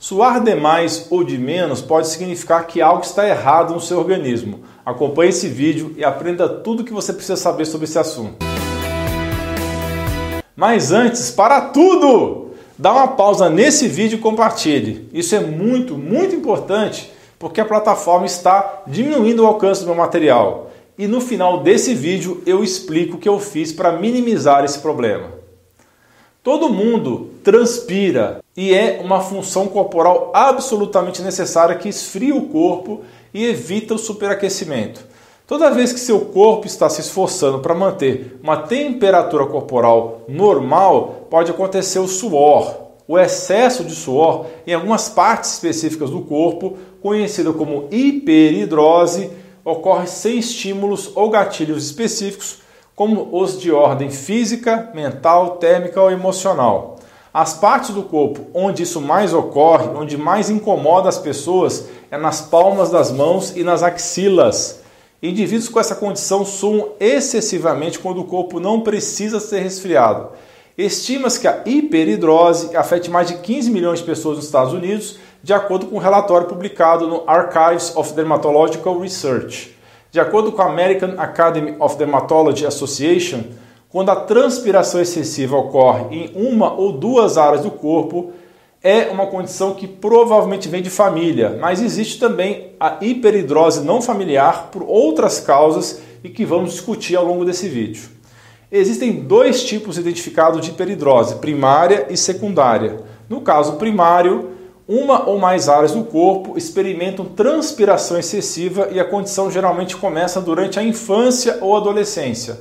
Suar demais ou de menos pode significar que algo está errado no seu organismo. Acompanhe esse vídeo e aprenda tudo o que você precisa saber sobre esse assunto. Mas antes, para tudo! Dá uma pausa nesse vídeo e compartilhe. Isso é muito, muito importante porque a plataforma está diminuindo o alcance do meu material. E no final desse vídeo eu explico o que eu fiz para minimizar esse problema. Todo mundo transpira e é uma função corporal absolutamente necessária que esfria o corpo e evita o superaquecimento. Toda vez que seu corpo está se esforçando para manter uma temperatura corporal normal, pode acontecer o suor. O excesso de suor em algumas partes específicas do corpo, conhecida como hiperidrose, ocorre sem estímulos ou gatilhos específicos, como os de ordem física, mental, térmica ou emocional. As partes do corpo onde isso mais ocorre, onde mais incomoda as pessoas, é nas palmas das mãos e nas axilas. Indivíduos com essa condição suam excessivamente quando o corpo não precisa ser resfriado. Estima-se que a hiperidrose afete mais de 15 milhões de pessoas nos Estados Unidos, de acordo com um relatório publicado no Archives of Dermatological Research. De acordo com a American Academy of Dermatology Association, quando a transpiração excessiva ocorre em uma ou duas áreas do corpo, é uma condição que provavelmente vem de família, mas existe também a hiperidrose não familiar por outras causas e que vamos discutir ao longo desse vídeo. Existem dois tipos identificados de hiperidrose, primária e secundária. No caso primário, uma ou mais áreas do corpo experimentam transpiração excessiva e a condição geralmente começa durante a infância ou adolescência.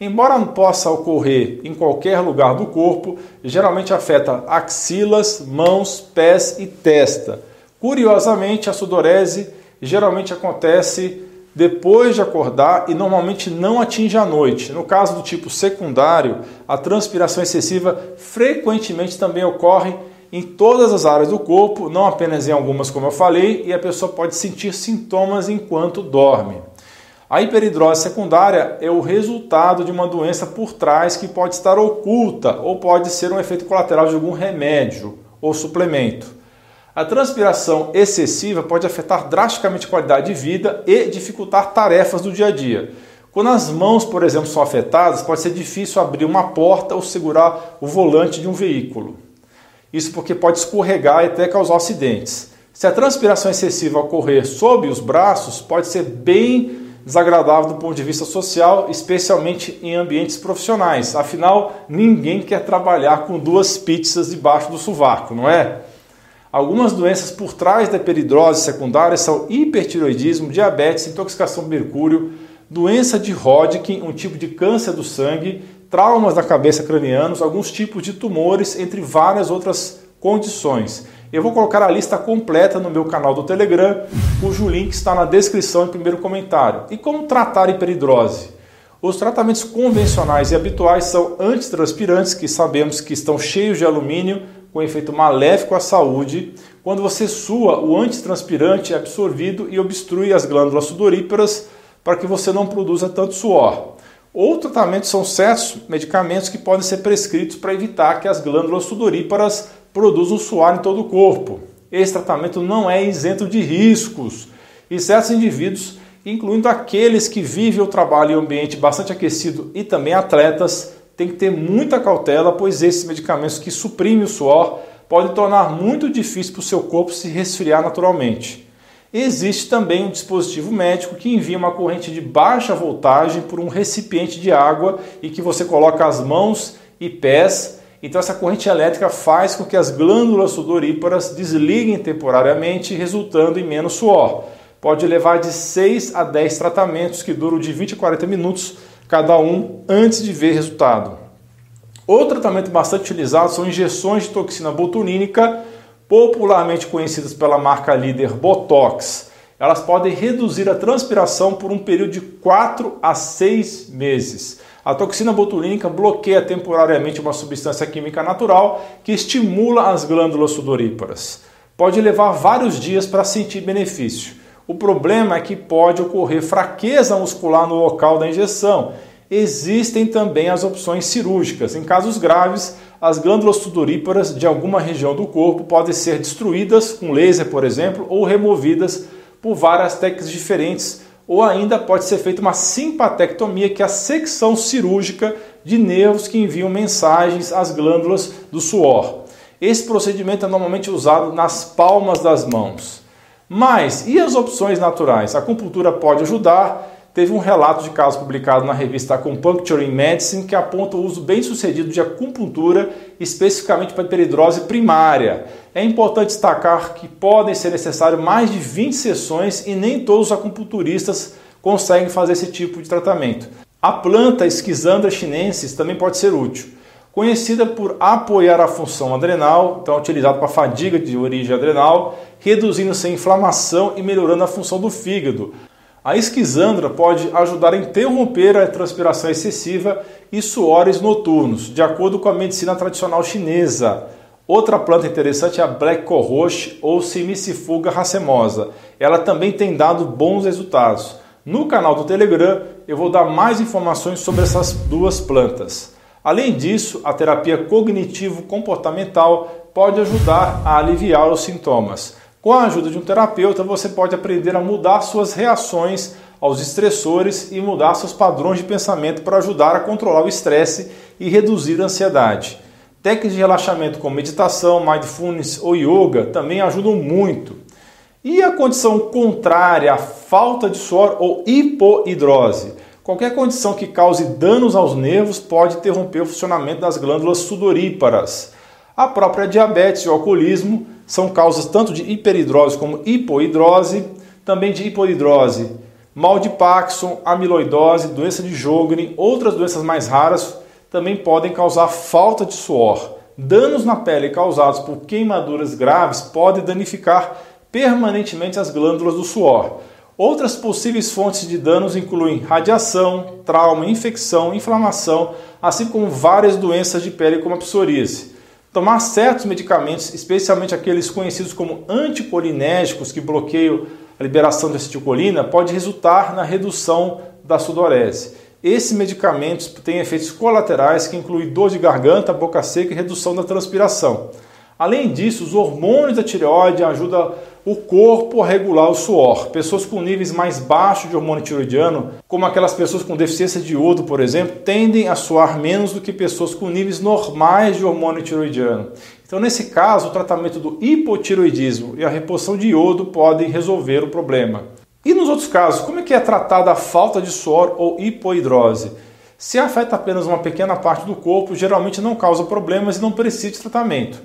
Embora não possa ocorrer em qualquer lugar do corpo, geralmente afeta axilas, mãos, pés e testa. Curiosamente, a sudorese geralmente acontece depois de acordar e normalmente não atinge a noite. No caso do tipo secundário, a transpiração excessiva frequentemente também ocorre em todas as áreas do corpo, não apenas em algumas, como eu falei, e a pessoa pode sentir sintomas enquanto dorme. A hiperidrose secundária é o resultado de uma doença por trás que pode estar oculta ou pode ser um efeito colateral de algum remédio ou suplemento. A transpiração excessiva pode afetar drasticamente a qualidade de vida e dificultar tarefas do dia a dia. Quando as mãos, por exemplo, são afetadas, pode ser difícil abrir uma porta ou segurar o volante de um veículo. Isso porque pode escorregar e até causar acidentes. Se a transpiração excessiva ocorrer sob os braços, pode ser bem desagradável do ponto de vista social, especialmente em ambientes profissionais. Afinal, ninguém quer trabalhar com duas pizzas debaixo do sovaco, não é? Algumas doenças por trás da peridrose secundária são hipertiroidismo, diabetes, intoxicação por mercúrio, doença de Hodgkin, um tipo de câncer do sangue, traumas da cabeça cranianos, alguns tipos de tumores, entre várias outras condições. Eu vou colocar a lista completa no meu canal do Telegram, cujo link está na descrição e primeiro comentário. E como tratar hiperidrose? Os tratamentos convencionais e habituais são antitranspirantes, que sabemos que estão cheios de alumínio, com efeito maléfico à saúde. Quando você sua, o antitranspirante é absorvido e obstrui as glândulas sudoríparas para que você não produza tanto suor. Outro tratamento são certos medicamentos que podem ser prescritos para evitar que as glândulas sudoríparas produzam suor em todo o corpo. Esse tratamento não é isento de riscos e certos indivíduos, incluindo aqueles que vivem ou trabalham em ambiente bastante aquecido e também atletas, têm que ter muita cautela, pois esses medicamentos que suprimem o suor podem tornar muito difícil para o seu corpo se resfriar naturalmente. Existe também um dispositivo médico que envia uma corrente de baixa voltagem por um recipiente de água e que você coloca as mãos e pés. Então essa corrente elétrica faz com que as glândulas sudoríparas desliguem temporariamente, resultando em menos suor. Pode levar de 6 a 10 tratamentos que duram de 20 a 40 minutos cada um antes de ver resultado. Outro tratamento bastante utilizado são injeções de toxina botulínica popularmente conhecidas pela marca líder Botox, elas podem reduzir a transpiração por um período de 4 a 6 meses. A toxina botulínica bloqueia temporariamente uma substância química natural que estimula as glândulas sudoríparas. Pode levar vários dias para sentir benefício. O problema é que pode ocorrer fraqueza muscular no local da injeção. Existem também as opções cirúrgicas. Em casos graves, as glândulas sudoríparas de alguma região do corpo podem ser destruídas com laser, por exemplo, ou removidas por várias técnicas diferentes, ou ainda pode ser feita uma simpatectomia, que é a secção cirúrgica de nervos que enviam mensagens às glândulas do suor. Esse procedimento é normalmente usado nas palmas das mãos. Mas e as opções naturais? A acupuntura pode ajudar. Teve um relato de caso publicado na revista Acupuncture in Medicine que aponta o uso bem sucedido de acupuntura especificamente para hiperidrose primária. É importante destacar que podem ser necessárias mais de 20 sessões e nem todos os acupunturistas conseguem fazer esse tipo de tratamento. A planta Schizandra chinensis também pode ser útil conhecida por apoiar a função adrenal, então é utilizado para fadiga de origem adrenal, reduzindo-se a inflamação e melhorando a função do fígado. A esquizandra pode ajudar a interromper a transpiração excessiva e suores noturnos, de acordo com a medicina tradicional chinesa. Outra planta interessante é a Black Cohosh ou Simicifuga racemosa. Ela também tem dado bons resultados. No canal do Telegram eu vou dar mais informações sobre essas duas plantas. Além disso, a terapia cognitivo-comportamental pode ajudar a aliviar os sintomas. Com a ajuda de um terapeuta, você pode aprender a mudar suas reações aos estressores e mudar seus padrões de pensamento para ajudar a controlar o estresse e reduzir a ansiedade. Técnicas de relaxamento como meditação, mindfulness ou yoga também ajudam muito. E a condição contrária, a falta de suor ou hipohidrose? Qualquer condição que cause danos aos nervos pode interromper o funcionamento das glândulas sudoríparas. A própria diabetes e o alcoolismo são causas tanto de hiperidrose como hipoidrose, também de hipoidrose, mal de Parkinson, amiloidose, doença de Jogren, outras doenças mais raras também podem causar falta de suor. Danos na pele causados por queimaduras graves podem danificar permanentemente as glândulas do suor. Outras possíveis fontes de danos incluem radiação, trauma, infecção, inflamação, assim como várias doenças de pele como a psoríase. Tomar certos medicamentos, especialmente aqueles conhecidos como anticolinérgicos que bloqueiam a liberação de acetilcolina, pode resultar na redução da sudorese. Esses medicamentos têm efeitos colaterais que incluem dor de garganta, boca seca e redução da transpiração. Além disso, os hormônios da tireoide ajudam o corpo a regular o suor. Pessoas com níveis mais baixos de hormônio tiroidiano, como aquelas pessoas com deficiência de iodo, por exemplo, tendem a suar menos do que pessoas com níveis normais de hormônio tiroidiano. Então, nesse caso, o tratamento do hipotiroidismo e a reposição de iodo podem resolver o problema. E nos outros casos, como é que é tratada a falta de suor ou hipoidrose? Se afeta apenas uma pequena parte do corpo, geralmente não causa problemas e não precisa de tratamento.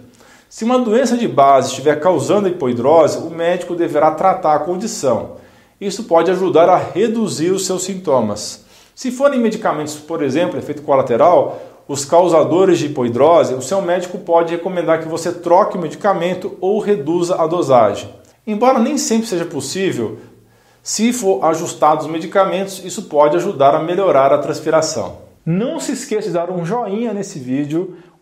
Se uma doença de base estiver causando hipoidrose, o médico deverá tratar a condição. Isso pode ajudar a reduzir os seus sintomas. Se forem medicamentos, por exemplo, efeito colateral, os causadores de hipoidrose, o seu médico pode recomendar que você troque o medicamento ou reduza a dosagem. Embora nem sempre seja possível, se for ajustado os medicamentos, isso pode ajudar a melhorar a transpiração. Não se esqueça de dar um joinha nesse vídeo,